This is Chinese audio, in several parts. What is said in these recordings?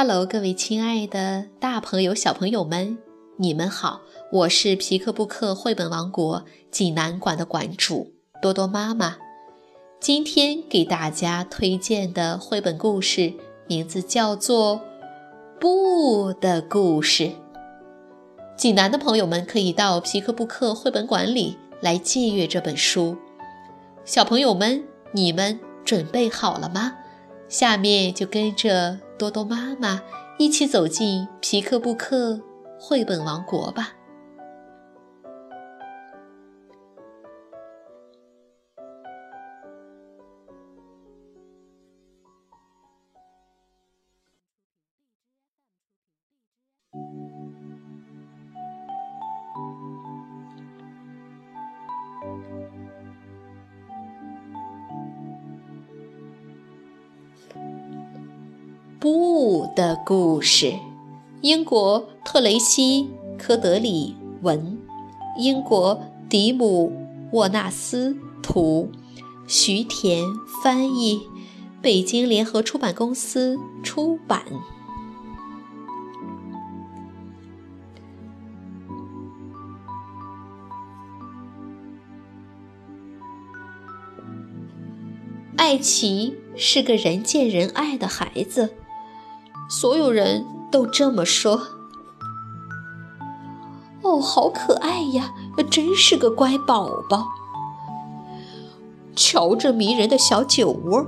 Hello，各位亲爱的大朋友、小朋友们，你们好！我是皮克布克绘本王国济南馆的馆主多多妈妈。今天给大家推荐的绘本故事名字叫做《布的故事》。济南的朋友们可以到皮克布克绘本馆里来借阅这本书。小朋友们，你们准备好了吗？下面就跟着多多妈妈一起走进皮克布克绘本王国吧。的故事，英国特雷西·科德里文，英国迪姆·沃纳斯图，徐田翻译，北京联合出版公司出版。艾奇是个人见人爱的孩子。所有人都这么说。哦，好可爱呀，真是个乖宝宝。瞧这迷人的小酒窝。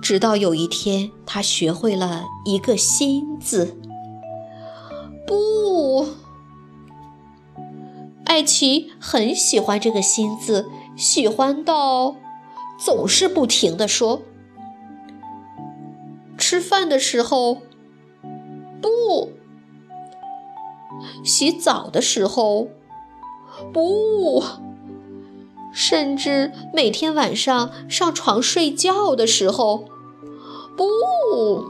直到有一天，他学会了一个新字。不，艾奇很喜欢这个新字，喜欢到总是不停的说。吃饭的时候，不；洗澡的时候，不；甚至每天晚上上床睡觉的时候，不。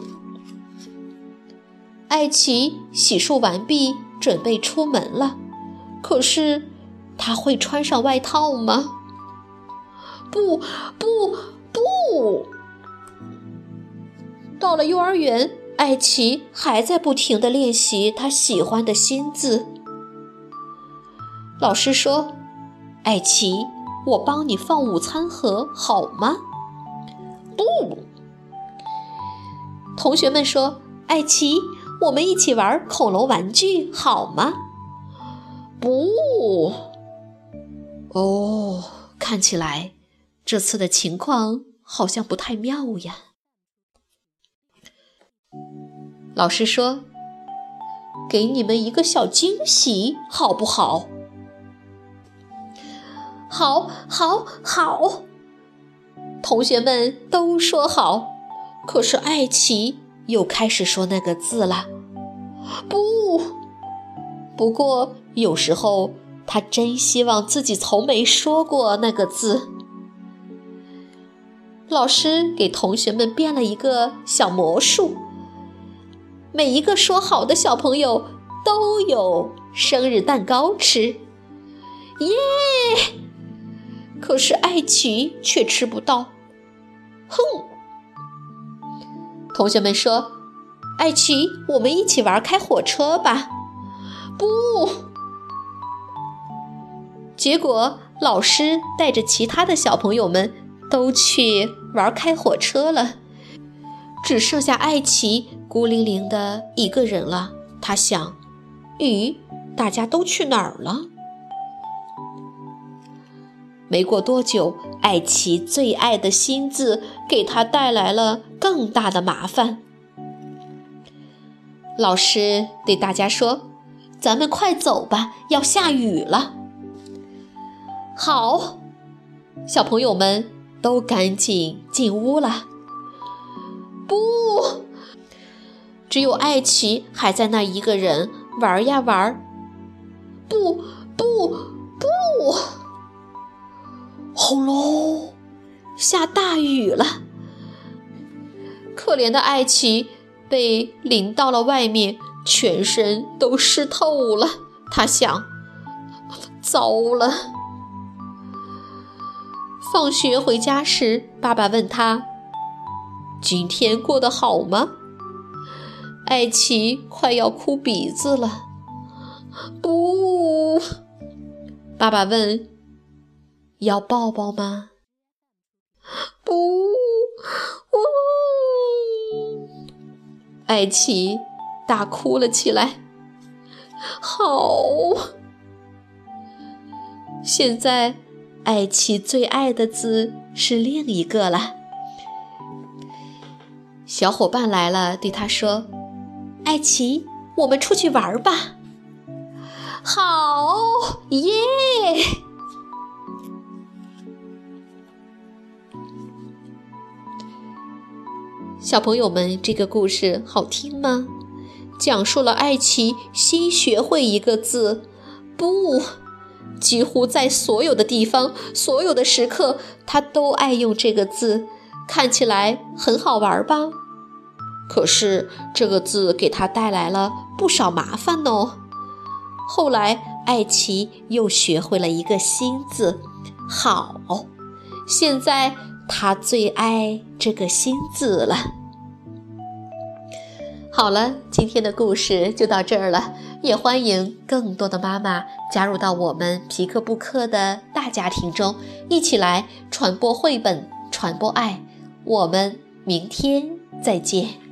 艾奇洗漱完毕，准备出门了。可是，他会穿上外套吗？不，不，不。到了幼儿园，艾奇还在不停地练习他喜欢的新字。老师说：“艾奇，我帮你放午餐盒好吗？”不。同学们说：“艾奇，我们一起玩恐龙玩具好吗？”不。哦，看起来这次的情况好像不太妙呀。老师说：“给你们一个小惊喜，好不好？”“好，好，好！”同学们都说好。可是艾奇又开始说那个字了。不，不过有时候他真希望自己从没说过那个字。老师给同学们变了一个小魔术。每一个说好的小朋友都有生日蛋糕吃，耶！可是艾奇却吃不到。哼！同学们说：“艾奇，我们一起玩开火车吧。”不。结果老师带着其他的小朋友们都去玩开火车了，只剩下艾奇。孤零零的一个人了，他想：“咦，大家都去哪儿了？”没过多久，艾奇最爱的新字给他带来了更大的麻烦。老师对大家说：“咱们快走吧，要下雨了。”好，小朋友们都赶紧进屋了。不。只有艾奇还在那一个人玩呀玩，不不不！轰隆，下大雨了。可怜的艾奇被淋到了外面，全身都湿透了。他想：糟了！放学回家时，爸爸问他：“今天过得好吗？艾奇快要哭鼻子了。不，爸爸问：“要抱抱吗？”不，呜！艾奇大哭了起来。好，现在艾奇最爱的字是另一个了。小伙伴来了，对他说：“艾奇，我们出去玩吧。”好耶！小朋友们，这个故事好听吗？讲述了艾奇新学会一个字“不”，几乎在所有的地方、所有的时刻，他都爱用这个字。看起来很好玩吧？可是这个字给他带来了不少麻烦哦。后来，艾奇又学会了一个新字“好”，现在他最爱这个新字了。好了，今天的故事就到这儿了，也欢迎更多的妈妈加入到我们皮克布克的大家庭中，一起来传播绘本，传播爱。我们明天再见。